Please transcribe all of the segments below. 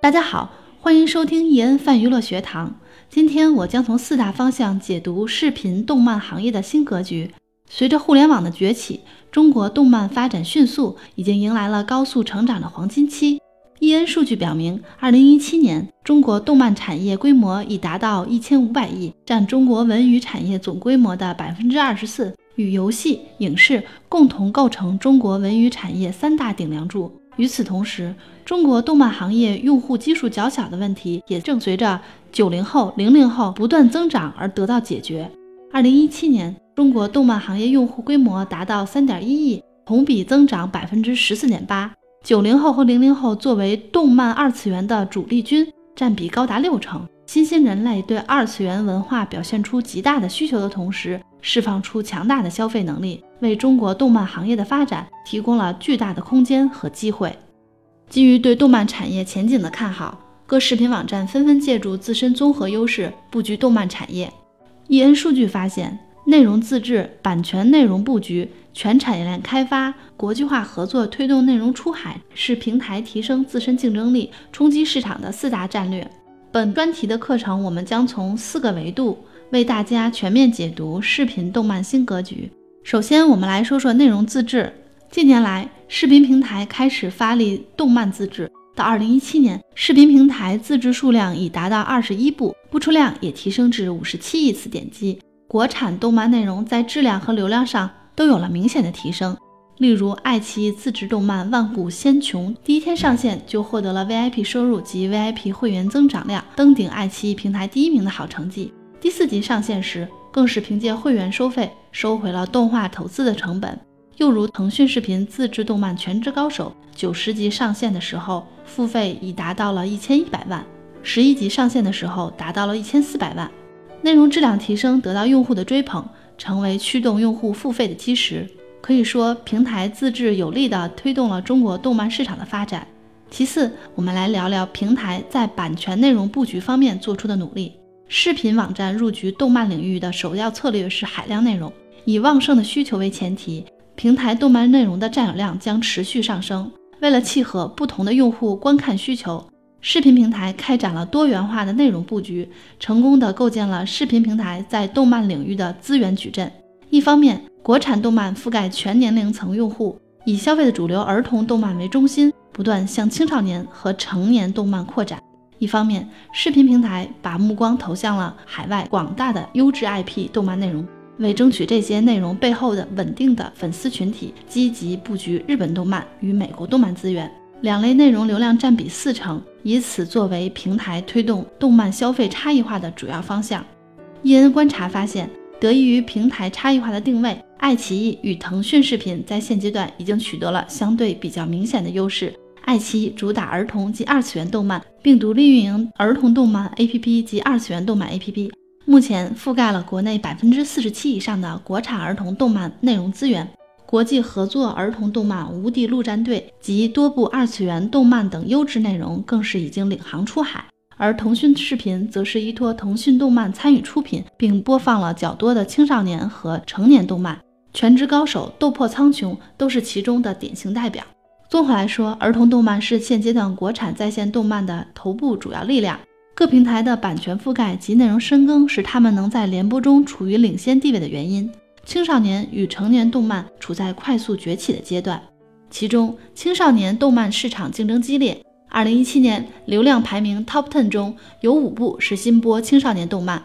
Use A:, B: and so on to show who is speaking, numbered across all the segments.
A: 大家好，欢迎收听易恩泛娱乐学堂。今天我将从四大方向解读视频动漫行业的新格局。随着互联网的崛起，中国动漫发展迅速，已经迎来了高速成长的黄金期。易恩数据表明，二零一七年中国动漫产业规模已达到一千五百亿，占中国文娱产业总规模的百分之二十四，与游戏、影视共同构成中国文娱产业三大顶梁柱。与此同时，中国动漫行业用户基数较小的问题，也正随着九零后、零零后不断增长而得到解决。二零一七年，中国动漫行业用户规模达到三点一亿，同比增长百分之十四点八。九零后和零零后作为动漫二次元的主力军，占比高达六成。新兴人类对二次元文化表现出极大的需求的同时，释放出强大的消费能力，为中国动漫行业的发展提供了巨大的空间和机会。基于对动漫产业前景的看好，各视频网站纷纷借助自身综合优势布局动漫产业。易恩数据发现。内容自制、版权内容布局、全产业链开发、国际化合作推动内容出海，是平台提升自身竞争力、冲击市场的四大战略。本专题的课程，我们将从四个维度为大家全面解读视频动漫新格局。首先，我们来说说内容自制。近年来，视频平台开始发力动漫自制，到二零一七年，视频平台自制数量已达到二十一部，播出量也提升至五十七亿次点击。国产动漫内容在质量和流量上都有了明显的提升。例如，爱奇艺自制动漫《万古仙穹》第一天上线就获得了 VIP 收入及 VIP 会员增长量登顶爱奇艺平台第一名的好成绩。第四集上线时，更是凭借会员收费收回了动画投资的成本。又如腾讯视频自制动漫《全职高手》九十集上线的时候，付费已达到了一千一百万；十一集上线的时候，达到了一千四百万。内容质量提升得到用户的追捧，成为驱动用户付费的基石。可以说，平台自制有力地推动了中国动漫市场的发展。其次，我们来聊聊平台在版权内容布局方面做出的努力。视频网站入局动漫领域的首要策略是海量内容，以旺盛的需求为前提，平台动漫内容的占有量将持续上升。为了契合不同的用户观看需求。视频平台开展了多元化的内容布局，成功的构建了视频平台在动漫领域的资源矩阵。一方面，国产动漫覆盖全年龄层用户，以消费的主流儿童动漫为中心，不断向青少年和成年动漫扩展；一方面，视频平台把目光投向了海外广大的优质 IP 动漫内容，为争取这些内容背后的稳定的粉丝群体，积极布局日本动漫与美国动漫资源。两类内容流量占比四成，以此作为平台推动动漫消费差异化的主要方向。易恩观察发现，得益于平台差异化的定位，爱奇艺与腾讯视频在现阶段已经取得了相对比较明显的优势。爱奇艺主打儿童及二次元动漫，并独立运营儿童动漫 APP 及二次元动漫 APP，目前覆盖了国内百分之四十七以上的国产儿童动漫内容资源。国际合作儿童动漫《无敌陆战队》及多部二次元动漫等优质内容更是已经领航出海，而腾讯视频则是依托腾讯动漫参与出品，并播放了较多的青少年和成年动漫，《全职高手》《斗破苍穹》都是其中的典型代表。综合来说，儿童动漫是现阶段国产在线动漫的头部主要力量，各平台的版权覆盖及内容深耕是他们能在联播中处于领先地位的原因。青少年与成年动漫处在快速崛起的阶段，其中青少年动漫市场竞争激烈。二零一七年流量排名 Top Ten 中有五部是新播青少年动漫，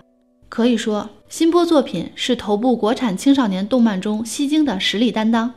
A: 可以说新播作品是头部国产青少年动漫中吸睛的实力担当。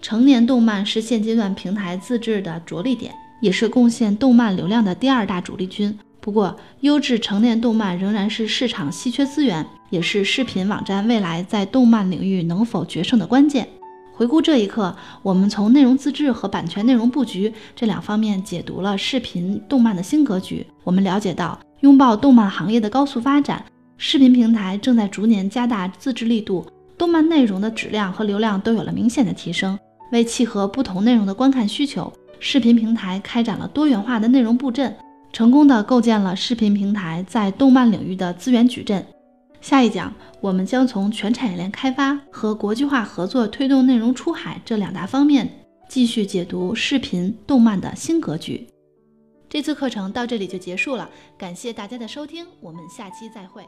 A: 成年动漫是现阶段平台自制的着力点，也是贡献动漫流量的第二大主力军。不过，优质成年动漫仍然是市场稀缺资源，也是视频网站未来在动漫领域能否决胜的关键。回顾这一刻，我们从内容自制和版权内容布局这两方面解读了视频动漫的新格局。我们了解到，拥抱动漫行业的高速发展，视频平台正在逐年加大自制力度，动漫内容的质量和流量都有了明显的提升。为契合不同内容的观看需求，视频平台开展了多元化的内容布阵。成功的构建了视频平台在动漫领域的资源矩阵。下一讲，我们将从全产业链开发和国际化合作推动内容出海这两大方面，继续解读视频动漫的新格局。这次课程到这里就结束了，感谢大家的收听，我们下期再会。